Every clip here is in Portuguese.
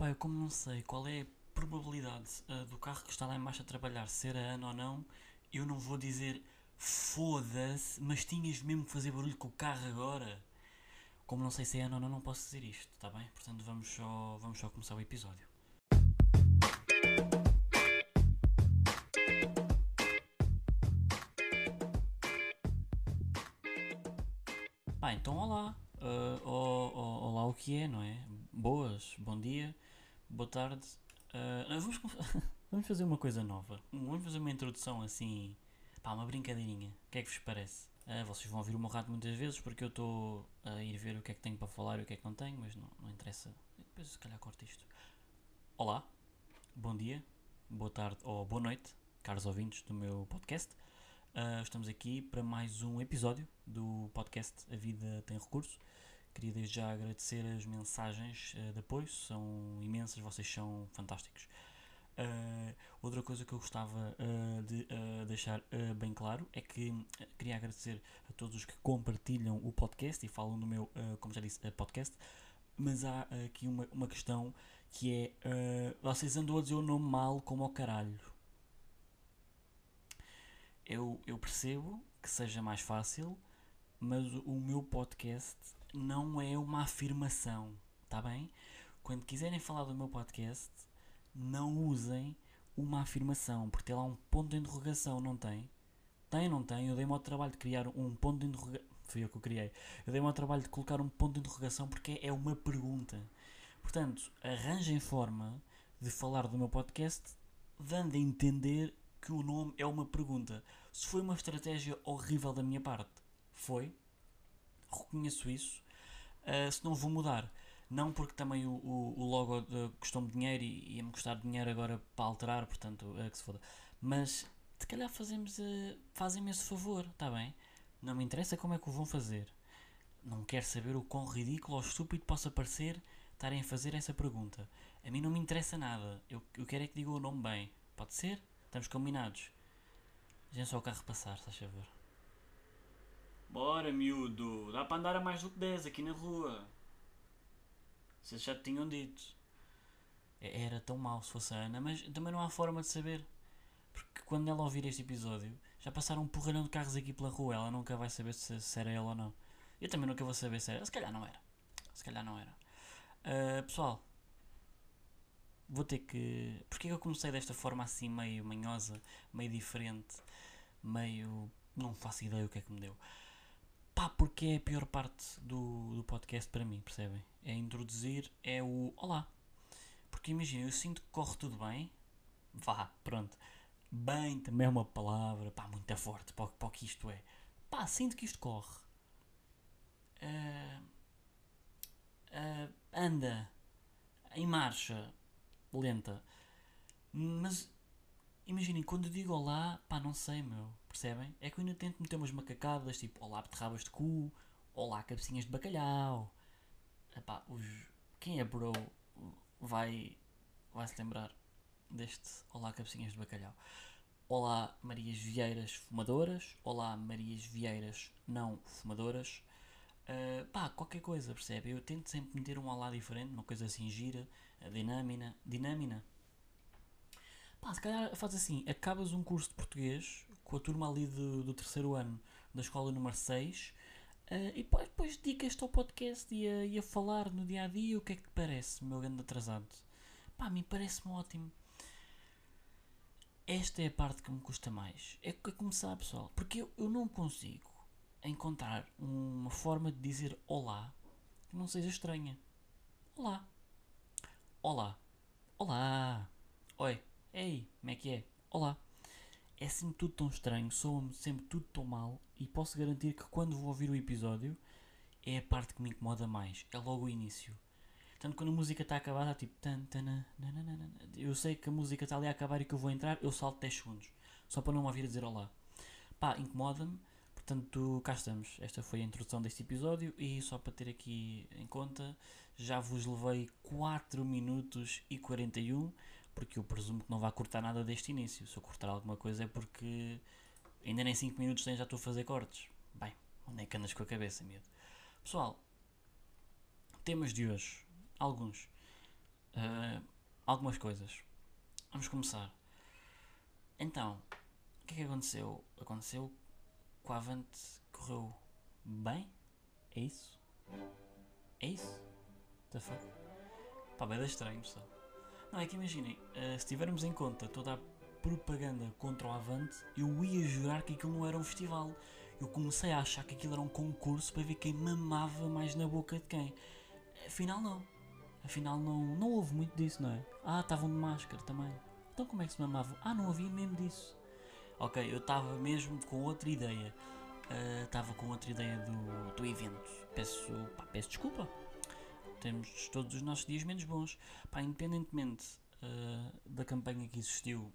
Epá, eu como não sei qual é a probabilidade uh, do carro que está lá embaixo a trabalhar ser a Ana ou não, eu não vou dizer foda-se, mas tinhas mesmo que fazer barulho com o carro agora. Como não sei se é Ana ou não, não posso dizer isto, está bem? Portanto, vamos só, vamos só começar o episódio. Pá, então olá. Uh, oh, oh, olá, o que é, não é? Boas, bom dia, boa tarde. Uh, vamos, vamos fazer uma coisa nova. Vamos fazer uma introdução assim. Pá, uma brincadeirinha. O que é que vos parece? Uh, vocês vão ouvir o meu rato muitas vezes porque eu estou a ir ver o que é que tenho para falar e o que é que não tenho, mas não, não interessa. Depois se calhar corto isto. Olá, bom dia, boa tarde ou boa noite, caros ouvintes do meu podcast. Uh, estamos aqui para mais um episódio do podcast A Vida Tem Recurso. Queria desde já agradecer as mensagens uh, de apoio, são imensas, vocês são fantásticos. Uh, outra coisa que eu gostava de deixar bem claro é que queria agradecer a todos os que compartilham o podcast e falam no meu, como já disse, podcast. Mas há aqui uma, uma questão que é: vocês andam a dizer o nome mal como ao caralho eu, eu percebo que seja mais fácil, mas o meu podcast não é uma afirmação, tá bem? Quando quiserem falar do meu podcast, não usem uma afirmação, porque tem lá um ponto de interrogação, não tem? Tem, não tem? Eu dei-me ao trabalho de criar um ponto de interrogação. Fui eu que o criei. Eu dei-me ao trabalho de colocar um ponto de interrogação porque é uma pergunta. Portanto, arranjem forma de falar do meu podcast dando a entender que o nome é uma pergunta. Se foi uma estratégia horrível da minha parte, foi. Reconheço isso. Uh, se não vou mudar. Não porque também o, o, o logo custou-me dinheiro e ia-me custar dinheiro agora para alterar, portanto, é que se foda. Mas se calhar fazemos, uh, fazem-me esse favor, está bem? Não me interessa como é que o vão fazer. Não quero saber o quão ridículo ou estúpido possa parecer estarem a fazer essa pergunta. A mim não me interessa nada. Eu, eu quero é que digam o nome bem. Pode ser? Estamos combinados. Já só o carro passar, estás a ver? Bora, miúdo. Dá para andar a mais do que 10 aqui na rua. Vocês já te tinham dito. Era tão mau se fosse a Ana, mas também não há forma de saber. Porque quando ela ouvir este episódio, já passaram um porralhão de carros aqui pela rua. Ela nunca vai saber se, se era ela ou não. Eu também nunca vou saber se era. Se calhar não era. Se calhar não era. Uh, pessoal, vou ter que. Porquê que eu comecei desta forma assim, meio manhosa, meio diferente, meio. não faço ideia o que é que me deu. Pá, porque é a pior parte do, do podcast para mim, percebem? É introduzir, é o Olá. Porque imagina, eu sinto que corre tudo bem, vá, pronto. Bem também é uma palavra, pá, muito forte para, o que isto é. Pá, sinto que isto corre. Uh, uh, anda em marcha, lenta. Mas imaginem, quando eu digo olá, pá, não sei, meu, percebem? É que eu ainda tento meter umas macacadas, tipo olá beterrabas de cu, olá cabecinhas de bacalhau. Epá, os, quem é bro vai, vai se lembrar deste olá cabecinhas de bacalhau. Olá Marias Vieiras fumadoras, olá Marias Vieiras não fumadoras. Uh, pá, qualquer coisa, percebe? Eu tento sempre meter um olá diferente, uma coisa assim gira, dinâmina. Dinâmina. Pá, se calhar faz assim: acabas um curso de português com a turma ali do, do terceiro ano da escola número 6 uh, e depois, depois dedicas-te ao podcast e a, e a falar no dia a dia. O que é que te parece, meu grande atrasado? Pá, a mim parece-me ótimo. Esta é a parte que me custa mais. É, é começar, pessoal, porque eu, eu não consigo encontrar uma forma de dizer olá que não seja estranha. Olá. Olá. Olá. Oi. Ei, como é que é? Olá. É sempre tudo tão estranho, soa-me sempre tudo tão mal e posso garantir que quando vou ouvir o episódio é a parte que me incomoda mais. É logo o início. Tanto quando a música está a acabar, está tipo. Tan, tan, eu sei que a música está ali a acabar e que eu vou entrar, eu salto 10 segundos. Só para não me ouvir dizer olá. Pá, incomoda-me Portanto, cá estamos. Esta foi a introdução deste episódio e só para ter aqui em conta, já vos levei 4 minutos e 41, porque eu presumo que não vai cortar nada deste início. Se eu cortar alguma coisa é porque ainda nem 5 minutos tem já estou a fazer cortes. Bem, onde é que andas com a cabeça, medo? Pessoal, temas de hoje. Alguns. Uh, algumas coisas. Vamos começar. Então, o que é que aconteceu? Aconteceu que o Avante correu bem? É isso? É isso? The fuck? Pá, bem estranho, pessoal. Não, é que imaginem, uh, se tivermos em conta toda a propaganda contra o Avante, eu ia jurar que aquilo não era um festival. Eu comecei a achar que aquilo era um concurso para ver quem mamava mais na boca de quem. Afinal, não. Afinal, não, não houve muito disso, não é? Ah, estavam de máscara também. Então, como é que se mamavam? Ah, não havia mesmo disso. Ok, eu estava mesmo com outra ideia. Estava uh, com outra ideia do, do evento. Peço, pá, peço desculpa. Temos todos os nossos dias menos bons. Pá, independentemente uh, da campanha que existiu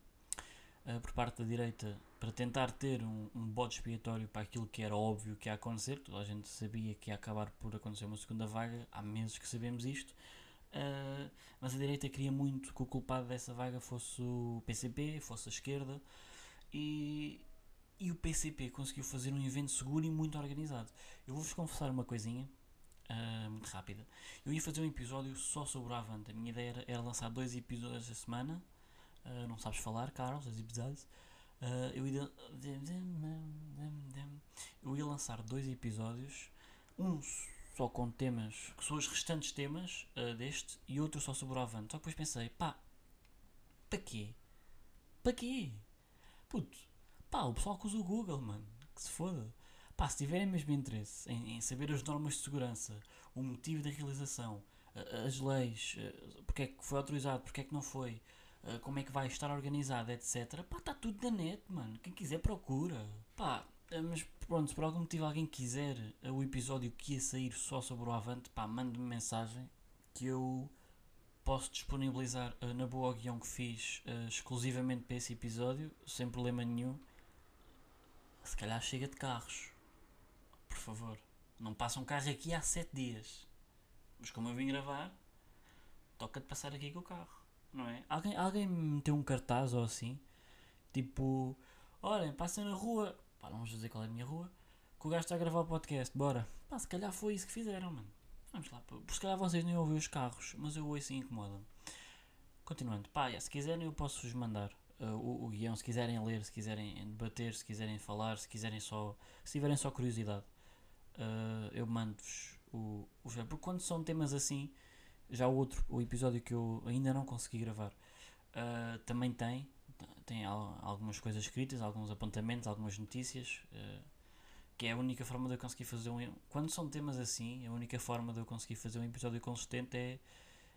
uh, por parte da direita para tentar ter um, um bode expiatório para aquilo que era óbvio que ia acontecer, toda a gente sabia que ia acabar por acontecer uma segunda vaga, há meses que sabemos isto, uh, mas a direita queria muito que o culpado dessa vaga fosse o PCP, fosse a esquerda, e, e o PCP conseguiu fazer um evento seguro e muito organizado. Eu vou-vos confessar uma coisinha, uh, muito rápida. Eu ia fazer um episódio só sobre o Avante. A minha ideia era, era lançar dois episódios a semana. Uh, não sabes falar, Carlos, dois episódios. Uh, eu, ia, eu ia lançar dois episódios. Um só com temas, que são os restantes temas deste, e outro só sobre o Avante. Só que depois pensei, pá, para quê? Para quê? Puto, pá, o pessoal que usa o Google, mano, que se foda. Pá, se tiverem mesmo interesse em, em, saber as normas de segurança, o motivo da realização, as leis, porque é que foi autorizado, porque é que não foi, como é que vai estar organizado, etc. Pá, está tudo na net, mano. Quem quiser procura. Pá, mas pronto, se por algum motivo alguém quiser o episódio que ia sair só sobre o Avante, pá, mande-me mensagem que eu posso disponibilizar na boa guião que fiz exclusivamente para esse episódio, sem problema nenhum. Se calhar chega de carros por favor. Não passa um carro aqui há 7 dias. Mas como eu vim gravar, toca de passar aqui com o carro, não é? Alguém, alguém me meteu um cartaz ou assim, tipo, olhem, passem na rua, pá, não vamos dizer qual é a minha rua, que o gajo está a gravar o podcast, bora. Pá, se calhar foi isso que fizeram, mano. Vamos lá, por se calhar vocês nem ouvem os carros, mas eu ouço e incomoda Continuando, pá, se quiserem eu posso-vos mandar uh, o, o guião, se quiserem ler, se quiserem debater, se quiserem falar, se quiserem só, se tiverem só curiosidade uh, eu mando-vos o, o Porque quando são temas assim, já o outro, o episódio que eu ainda não consegui gravar, uh, também tem, tem algumas coisas escritas, alguns apontamentos, algumas notícias. Uh, que é a única forma de eu conseguir fazer um. Quando são temas assim, a única forma de eu conseguir fazer um episódio consistente é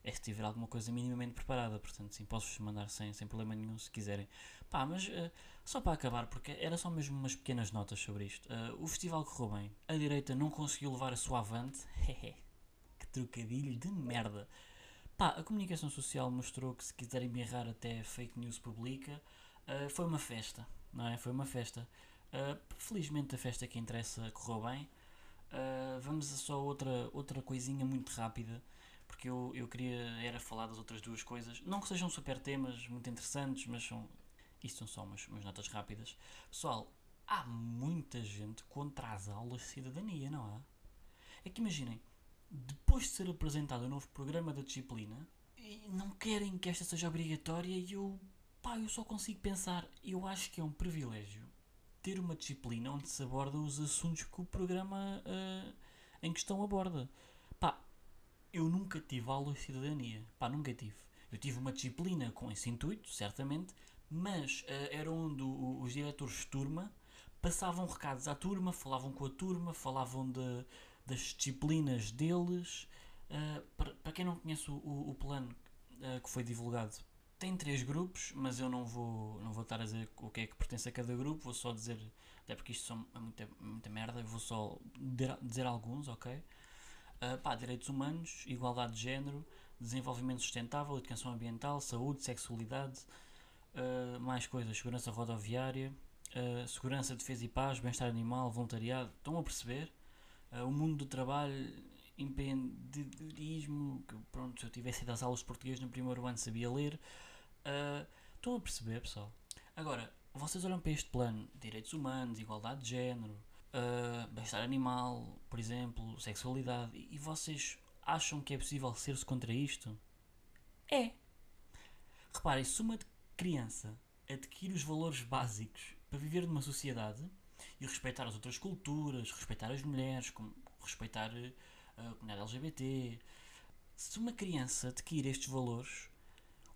é se tiver alguma coisa minimamente preparada. Portanto, sim, posso-vos mandar sem, sem problema nenhum se quiserem. Pá, mas uh, só para acabar, porque era só mesmo umas pequenas notas sobre isto. Uh, o festival correu bem. A direita não conseguiu levar a sua avante. que trocadilho de merda. Pá, a comunicação social mostrou que se quiserem berrar até fake news publica, uh, foi uma festa, não é? Foi uma festa. felizmente a festa que interessa correu bem. vamos a só outra, outra coisinha muito rápida porque eu, eu queria era falar das outras duas coisas. Não que sejam super temas muito interessantes, mas são. Isto são só umas, umas notas rápidas. Pessoal, há muita gente contra as aulas de cidadania, não há? É que imaginem, depois de ser apresentado o novo programa da disciplina, não querem que esta seja obrigatória e eu, pá, eu só consigo pensar, eu acho que é um privilégio ter uma disciplina onde se aborda os assuntos que o programa uh, em questão aborda. Eu nunca tive aulas de cidadania. Pá, nunca tive. Eu tive uma disciplina com esse intuito, certamente, mas uh, era onde o, os diretores de turma passavam recados à turma, falavam com a turma, falavam de, das disciplinas deles. Uh, para, quem não conhece o, o, o plano uh, que foi divulgado, tem três grupos, mas eu não vou, não vou estar a dizer o que é que pertence a cada grupo, vou só dizer, até porque isto são é muita, muita merda, vou só dizer alguns, ok? Uh, pá, direitos humanos, igualdade de género, desenvolvimento sustentável, educação ambiental, saúde, sexualidade, uh, mais coisas, segurança rodoviária, uh, segurança, defesa e paz, bem-estar animal, voluntariado. Estão a perceber? o mundo do trabalho, empreendedorismo, que pronto, se eu tivesse ido às aulas de português no primeiro ano sabia ler. estão a perceber, pessoal? Agora, vocês olham para este plano, direitos humanos, igualdade de género, uh, bem-estar animal, por exemplo, sexualidade, e vocês acham que é possível ser-se contra isto? É. Reparem, se uma criança adquire os valores básicos para viver numa sociedade e respeitar as outras culturas, respeitar as mulheres, respeitar eh, a comunidade LGBT, se uma criança adquire estes valores,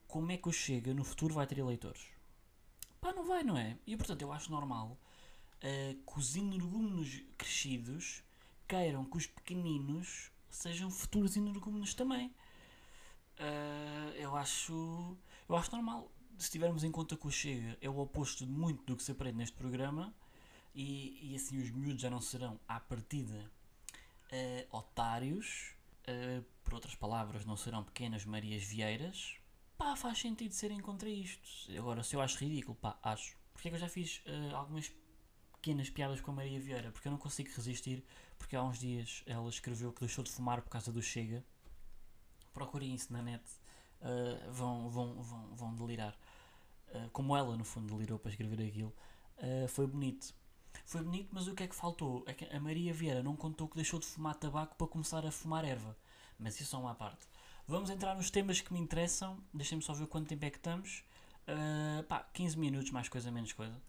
como é que o Chega no futuro vai ter eleitores? Pá, não vai, não é? E portanto eu acho normal uh, os energúmenos crescidos queiram que os pequeninos sejam futuros energúmenos também. Uh, eu acho eu acho normal. Se tivermos em conta que o Chega é o oposto de muito do que se aprende neste programa e, e assim os miúdos já não serão à partida uh, otários uh, por outras palavras não serão pequenas Marias Vieiras pá, faz sentido serem contra isto. Agora se eu acho ridículo, pá, acho. Porque é que eu já fiz algumas pequenas piadas com a Maria Vieira porque eu não consigo resistir porque há uns dias ela escreveu que deixou de fumar por causa do Chega procurem isso na net uh, vão, vão, vão, vão delirar. Uh, como ela, no fundo, delirou para escrever aquilo. Uh, foi bonito. Foi bonito, mas o que é que faltou? É que a Maria Vieira não contou que deixou de fumar tabaco para começar a fumar erva. Mas isso é uma parte. Vamos entrar nos temas que me interessam. Deixem-me só ver quanto tempo é que estamos. Uh, pá, 15 minutos, mais coisa, menos coisa.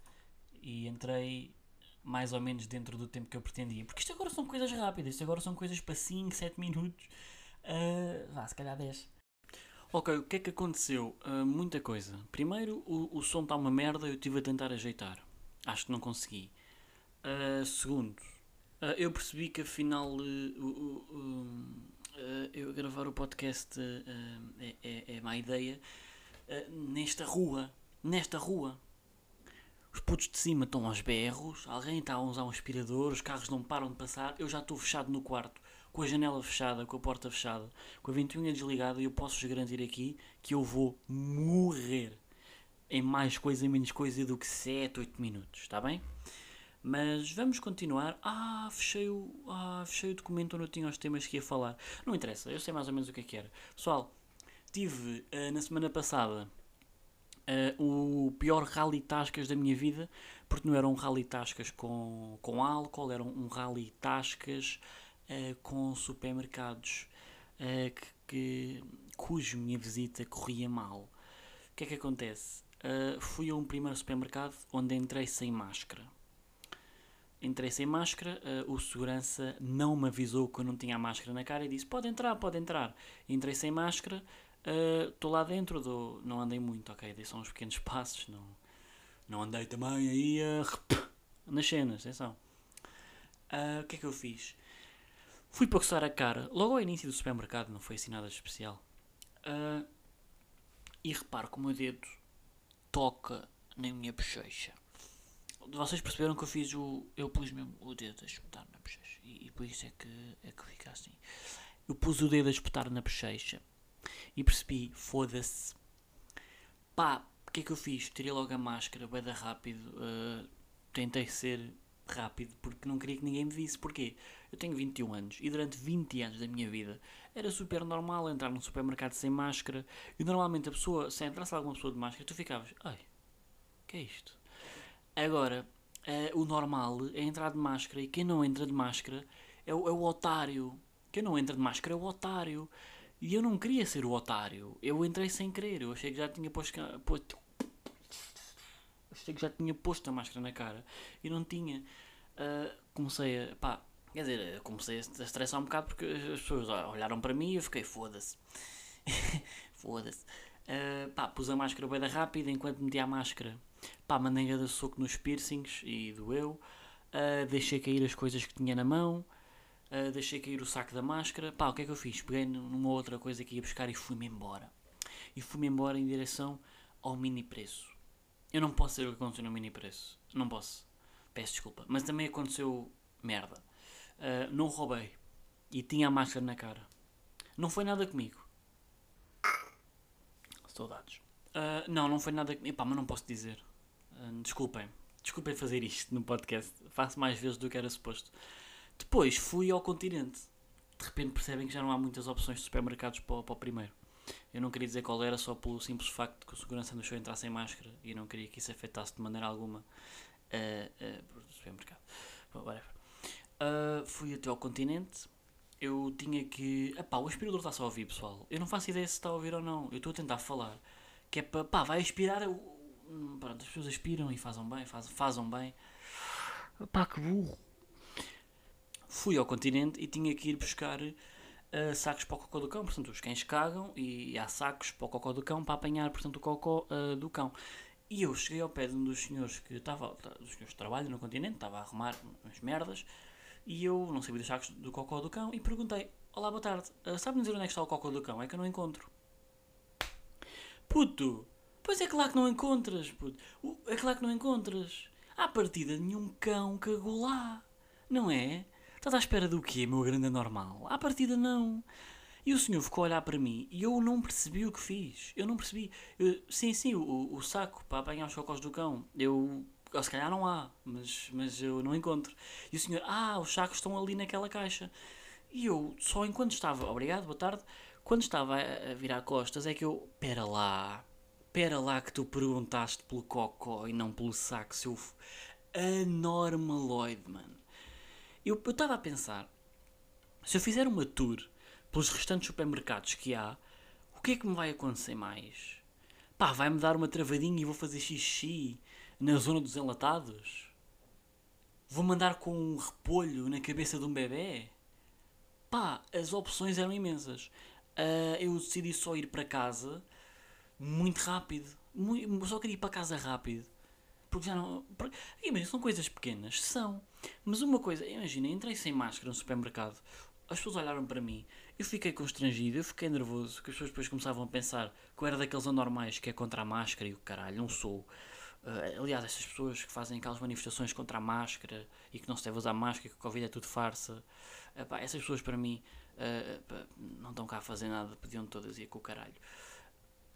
E entrei mais ou menos dentro do tempo que eu pretendia. Porque isto agora são coisas rápidas. Isto agora são coisas para 5, 7 minutos. Uh, vá, se calhar 10. Ok, o que é que aconteceu? Uh, muita coisa. Primeiro, o, o som está uma merda, eu estive a tentar ajeitar. Acho que não consegui. Uh, segundo, uh, eu percebi que afinal eu gravar o podcast é, é, é má ideia nesta rua. Nesta rua. Os putos de cima estão aos berros, alguém está a usar um aspirador, os carros não param de passar, eu já estou fechado no quarto com a janela fechada, com a porta fechada, com a ventoinha desligada, e eu posso garantir aqui que eu vou morrer em mais coisa, menos coisa do que 7, 8 minutos, está bem? Mas vamos continuar. Ah, fechei o, ah, fechei o documento onde eu tinha os temas que ia falar. Não interessa, eu sei mais ou menos o que é que era. Pessoal, tive uh, na semana passada uh, o pior rally tascas da minha vida, porque não era um rally tascas com, com álcool, era um, rally tascas uh, com supermercados uh, que, que, cuja minha visita corria mal. O que é que acontece? Fui a um primeiro supermercado onde entrei sem máscara. Entrei sem máscara, o segurança não me avisou que eu não tinha a máscara na cara e disse: Pode entrar, pode entrar. Entrei sem máscara, estou lá dentro, do, não andei muito, ok? Dei só uns pequenos passos, não, não andei também aí uh, nas cenas, atenção. O que é que eu fiz? Fui para coçar a cara, logo ao início do supermercado, não foi assim nada especial. Uh, e reparo que o meu dedo toca na minha bochecha. Vocês perceberam que eu fiz o. Eu pus mesmo o dedo a espetar na bochecha. E, e por isso é que, é que fica assim. Eu pus o dedo a espetar na bochecha e percebi, foda-se. Pá, o que é que eu fiz? Tirei logo a máscara, bem rápido. Uh, tentei ser rápido porque não queria que ninguém me visse. Porquê? Eu tenho 21 anos e durante 20 anos da minha vida era super normal entrar num supermercado sem máscara e normalmente a pessoa, se entrasse alguma pessoa de máscara, tu ficavas, ai, que é isto? Agora, uh, o normal é entrar de máscara e quem não entra de máscara é o, é o otário. Quem não entra de máscara é o otário. E eu não queria ser o otário. Eu entrei sem querer. Eu achei que já tinha posto. achei que já tinha posto a máscara na cara e não tinha. Uh, comecei a. pá, quer dizer, comecei a estressar um bocado porque as pessoas olharam para mim e eu fiquei foda-se. foda-se. Uh, pá, pus a máscara bem rápida enquanto metia a máscara. Pá, mandei a soco nos piercings e doeu. Uh, deixei cair as coisas que tinha na mão. Uh, deixei cair o saco da máscara. Pá, o que é que eu fiz? Peguei numa outra coisa que ia buscar e fui-me embora. E fui-me embora em direção ao mini preço. Eu não posso ser o que aconteceu no mini preço. Não posso. Peço desculpa. Mas também aconteceu merda. Uh, não roubei. E tinha a máscara na cara. Não foi nada comigo. Saudades. Uh, não, não foi nada comigo. Mas não posso dizer. Uh, desculpem. Desculpem fazer isto no podcast. Faço mais vezes do que era suposto. Depois fui ao continente. De repente percebem que já não há muitas opções de supermercados para, para o primeiro. Eu não queria dizer qual era só pelo simples facto de que o segurança deixou entrar sem máscara e não queria que isso afetasse de maneira alguma uh, uh, o supermercado. Uh, fui até ao continente. eu tinha que. Epá, o aspirador está só a ouvir, pessoal. Eu não faço ideia se está a ouvir ou não. Eu estou a tentar falar. Que é para. pá, vai aspirar. Hum, pronto, as pessoas aspiram e fazem bem, faz, fazem bem. Pá, que burro. Fui ao continente e tinha que ir buscar uh, sacos para o cocó do cão. Portanto, os cães cagam e há sacos para o cocó do cão para apanhar, portanto, o cocó uh, do cão. E eu cheguei ao pé de um dos senhores que estava, dos senhores que trabalham no continente, estava a arrumar umas merdas, e eu não sabia dos sacos do cocó do cão, e perguntei, olá, boa tarde, uh, sabe-me dizer onde é que está o cocó do cão? É que eu não encontro. Puto, pois é claro que não encontras, puto. É claro que não encontras. À partida, nenhum cão cagou lá, não é? Estás à espera do quê, meu grande anormal? À partida, não. E o senhor ficou a olhar para mim e eu não percebi o que fiz. Eu não percebi. Eu, sim, sim, o, o saco para apanhar os cocós do cão. Eu. Ou se calhar não há, mas, mas eu não encontro. E o senhor, ah, os sacos estão ali naquela caixa. E eu, só enquanto estava, obrigado, boa tarde, quando estava a, a virar costas, é que eu, pera lá, pera lá que tu perguntaste pelo cocó e não pelo saco, seu anormaloide, mano. Eu estava a pensar, se eu fizer uma tour pelos restantes supermercados que há, o que é que me vai acontecer mais? Pá, vai-me dar uma travadinha e vou fazer xixi na zona dos enlatados? Vou mandar com um repolho na cabeça de um bebê? Pá, as opções eram imensas. Uh, eu decidi só ir para casa muito rápido. Muito, só queria ir para casa rápido. Porque já não. Porque, imagina, são coisas pequenas, são. Mas uma coisa, imagina, entrei sem máscara no supermercado, as pessoas olharam para mim, eu fiquei constrangido, eu fiquei nervoso, que as pessoas depois começavam a pensar que eu era daqueles anormais que é contra a máscara e o caralho, não sou. Uh, aliás, essas pessoas que fazem aquelas manifestações contra a máscara e que não se deve usar máscara, que o Covid é tudo farsa, pá, essas pessoas para mim uh, não estão cá a fazer nada, podiam todas ir com o caralho.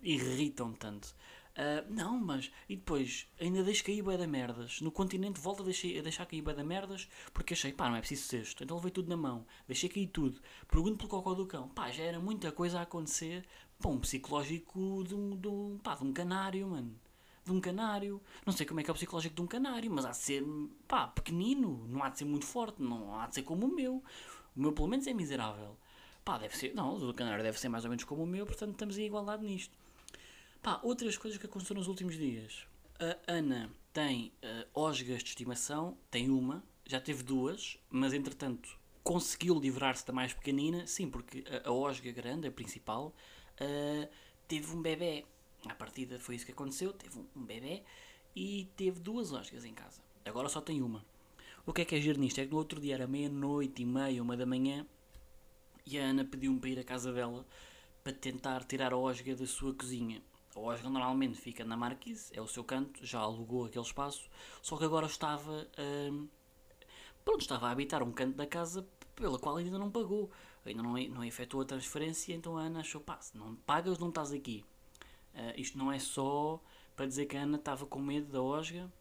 Irritam tanto. Uh, não, mas. E depois, ainda deixo cair bué da merdas. No continente volto a, a deixar cair bué da merdas porque achei, pá, não é preciso cesto. Então levei tudo na mão. Deixei cair tudo. Pergunto pelo cocó do cão. Pá, já era muita coisa a acontecer. Pá, um psicológico de um, de um, pá, de um canário, mano. De um canário. Não sei como é que é o psicológico de um canário, mas há de ser, pá, pequenino. Não há de ser muito forte. Não há de ser como o meu. O meu, pelo menos, é miserável. Pá, deve ser. Não, o canário deve ser mais ou menos como o meu, portanto estamos em igualdade nisto. Pá, outras coisas que aconteceram nos últimos dias. A Ana tem uh, osgas de estimação, tem uma, já teve duas, mas entretanto conseguiu livrar-se da mais pequenina, sim, porque a, a osga grande, a principal, uh, teve um bebê. À partida foi isso que aconteceu, teve um, um bebê e teve duas osgas em casa. Agora só tem uma. O que é que é giro nisto? É que no outro dia era meia-noite e meia, uma da manhã, e a Ana pediu-me para ir à casa dela para tentar tirar a osga da sua cozinha. A Osga normalmente fica na Marquise, é o seu canto, já alugou aquele espaço, só que agora estava, hum, pronto, estava a habitar um canto da casa pela qual ainda não pagou, ainda não, não efetuou a transferência, então a Ana achou, pá, se não pagas não estás aqui. Uh, isto não é só para dizer que a Ana estava com medo da Osga,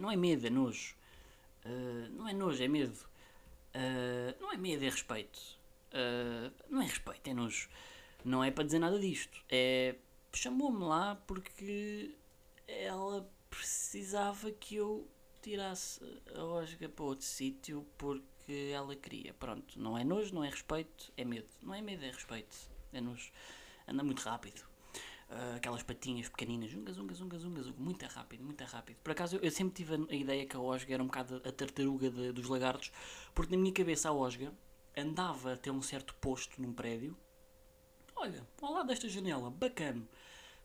não é medo, é nojo. Uh, não é nojo, é medo. não é medo, é respeito. não é respeito, é nojo. Não é para dizer nada disto. É chamou-me lá porque ela precisava que eu tirasse a Osga para outro sítio porque ela queria. Pronto, não é nojo, não é respeito, é medo. Não é medo, é respeito. É nojo. Anda muito rápido. Uh, aquelas patinhas pequeninas, zunga, zunga, zunga, zunga, zunga, muito rápido, muito rápido. Por acaso eu, eu sempre tive a, a, ideia que a Osga era um bocado a tartaruga de, dos lagartos, porque na minha cabeça a Osga andava até um certo posto num prédio olha, ao lado desta janela, bacana,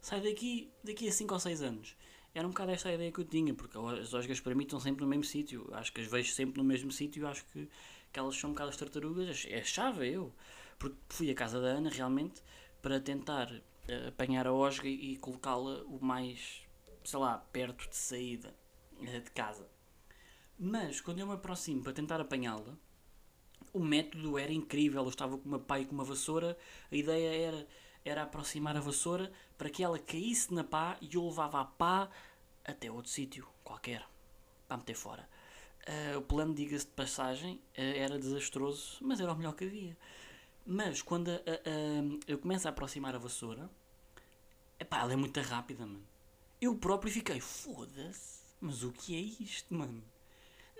sai daqui daqui a 5 ou 6 anos. Era um bocado esta a ideia que eu tinha, porque as osgas para mim estão sempre no mesmo sítio. Acho que as vejo sempre no mesmo sítio acho que, que elas são um bocado as tartarugas. É chave eu. Porque fui à casa da Ana realmente para tentar uh, apanhar a osga e, colocá-la o mais, sei lá, perto de saída uh, de casa. Mas quando eu me aproximo para tentar apanhá-la, o método era incrível. Eu estava com uma pá e com uma vassoura. A ideia era, era aproximar a vassoura para que ela caísse na pá e eu levava a pá até outro sítio qualquer para meter fora. Uh, o plano, diga-se de passagem, uh, era desastroso, mas era o melhor que havia. Mas quando uh, eu começo a aproximar a vassoura, epá, ela é muito rápida, mano. Eu próprio fiquei, foda-se, mas o que é isto, mano?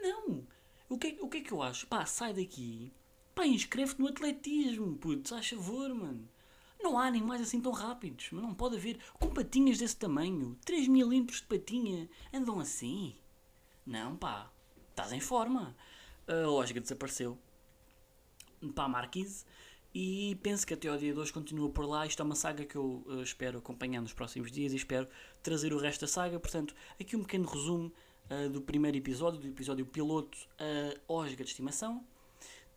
Não, o que, o que é que eu acho? Pá, sai daqui, Pá, inscreve-te no atletismo, puto, faz favor, mano. Não há animais assim tão rápidos, mas não pode haver. Com patinhas desse tamanho, 3 milímetros de patinha, andam assim. Não, pá, estás em forma. A lógica desapareceu. Pá, Marquise. E penso que até ao dia de hoje continua por lá. Isto é uma saga que eu uh, espero acompanhar nos próximos dias e espero trazer o resto da saga. Portanto, aqui um pequeno resumo uh, do primeiro episódio, do episódio piloto, a Osga de Estimação.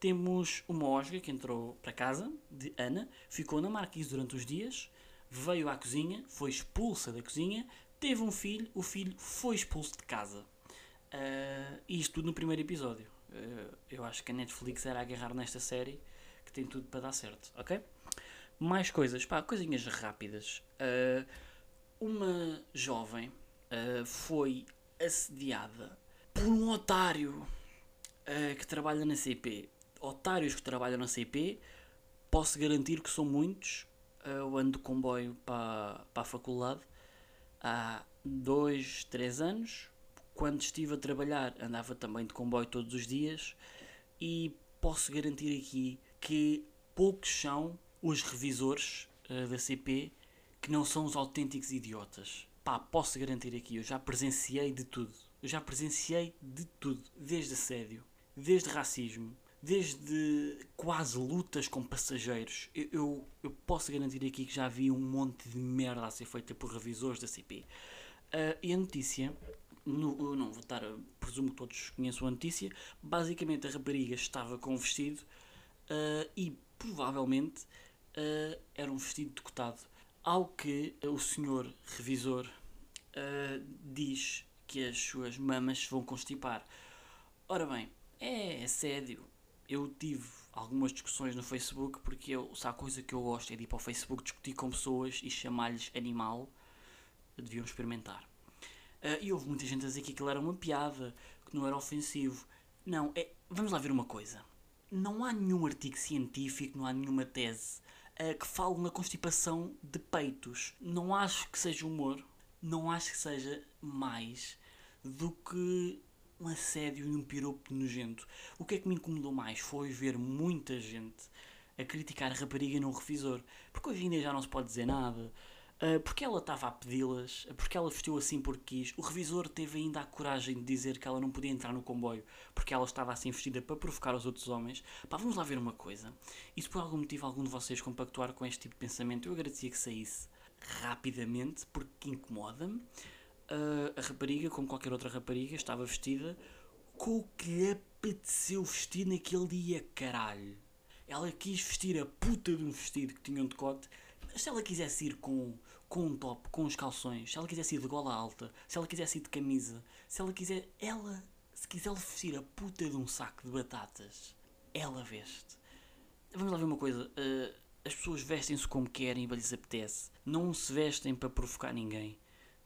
Temos uma Osga que entrou para casa, de Ana, ficou na Marquise durante os dias, veio à cozinha, foi expulsa da cozinha, teve um filho, o filho foi expulso de casa. Uh, isto tudo no primeiro episódio. Uh, eu acho que a Netflix era agarrar nesta série que tem tudo para dar certo, ok? Mais coisas, pá, coisinhas rápidas. Uh, uma jovem foi assediada por um otário que trabalha na CP otários que trabalham na CP, posso garantir que são muitos. Eu ando de comboio para, para a faculdade há dois, três anos. Quando estive a trabalhar, andava também de comboio todos os dias e posso garantir aqui que poucos são os revisores uh, da CP que não são os autênticos idiotas. Pá, posso garantir aqui, eu já presenciei de tudo. Eu já presenciei de tudo, desde assédio, desde racismo, desde quase lutas com passageiros. Eu, eu, eu, posso garantir aqui que já vi um monte de merda a ser feita por revisores da CP. Uh, ah, e a notícia, no, não vou estar, presumo que todos conheçam a notícia. Basicamente, a rapariga estava com um vestido uh, e provavelmente uh, era um vestido decotado. Ao que o senhor revisor diz que as suas mamas vão constipar. Ora bem, é assédio, eu tive algumas discussões no Facebook porque eu, se há coisa que eu gosto é de ir para o Facebook discutir com pessoas e chamar-lhes animal, deviam experimentar. Uh, e houve muita gente a dizer que aquilo era uma piada, que não era ofensivo. Não, é, vamos lá ver uma coisa. Não há nenhum artigo científico, não há nenhuma tese uh, que fale na constipação de peitos. Não acho que seja humor, não acho que seja mais do que um assédio e um piropo nojento. O que é que me incomodou mais foi ver muita gente a criticar a rapariga no revisor. Porque hoje dia já não se pode dizer nada. Uh, porque ela estava a pedi-las, porque ela vestiu assim porque quis. O revisor teve ainda a coragem de dizer que ela não podia entrar no comboio porque ela estava assim vestida para provocar os outros homens. Pá, vamos lá ver uma coisa. E se por algum motivo algum de vocês compactuar com este tipo de pensamento, eu agradecia que saísse rapidamente porque incomoda-me a, a rapariga, como qualquer outra rapariga, estava vestida com o que lhe apeteceu vestir naquele dia, caralho. Ela quis vestir a puta de um vestido que tinha um decote, mas se ela quisesse ir com, com um top, com os calções, se ela quisesse ir de gola alta, se ela quisesse ir de camisa, se ela quiser, ela, se quiser vestir a puta de um saco de batatas, ela veste. Vamos lá ver uma coisa, uh, as pessoas vestem-se como querem e lhes apetece, não se vestem para provocar ninguém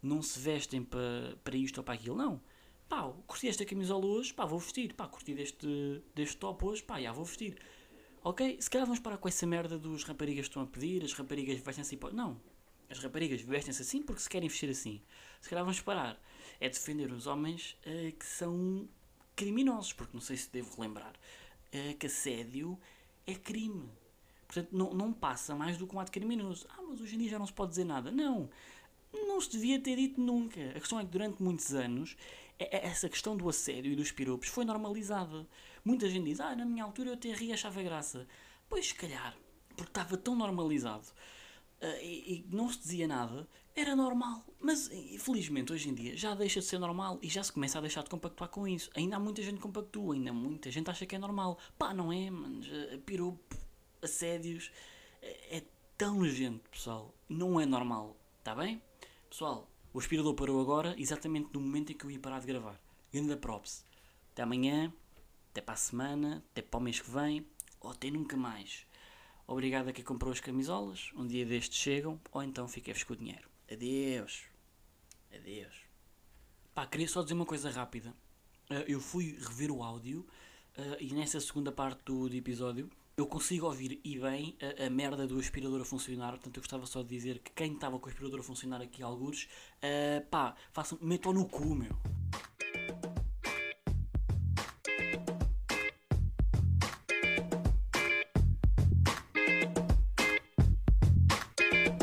não se vestem para, para isto ou para aquilo, não. Pá, curti esta camisola hoje, pá, vou vestir. Pá, curti deste, deste top hoje, pá, já vou vestir. Ok? Se calhar vamos parar com essa merda dos raparigas que estão a pedir, as raparigas vestem-se assim. Não. As raparigas vestem-se assim porque se querem vestir assim. Se calhar vamos parar. É defender os homens uh, que são criminosos, porque não sei se devo lembrar uh, que assédio é crime. Portanto, não, não passa mais do ato criminoso. Ah, mas hoje em dia já não se pode dizer nada. Não não se devia ter dito nunca. A questão é que durante muitos anos essa questão do assédio e dos piropos foi normalizada. Muita gente diz, ah, na minha altura eu até ria achava graça. Pois, se calhar, porque estava tão normalizado uh, e, não se dizia nada, era normal. Mas, infelizmente, hoje em dia já deixa de ser normal e já se começa a deixar de compactuar com isso. Ainda há muita gente que compactua, ainda muita gente acha que é normal. Pá, não é, mas uh, piropo, assédios, é, é tão nojento, pessoal. Não é normal, está bem? Pessoal, o aspirador parou agora, exatamente no momento em que eu ia parar de gravar. Ganda props. Até amanhã, até para a semana, até para o mês que vem, ou até nunca mais. Obrigado a quem comprou as camisolas. Um dia destes chegam, ou então fiquei-vos com o dinheiro. Adeus. Adeus. Pá, queria só dizer uma coisa rápida. Uh, eu fui rever o áudio uh, e nessa segunda parte do episódio eu consigo ouvir e bem a, a, merda do aspirador a funcionar. Portanto, eu gostava só de dizer que quem estava com o aspirador a funcionar aqui, alguns, uh, pá, façam, metam no cu, meu.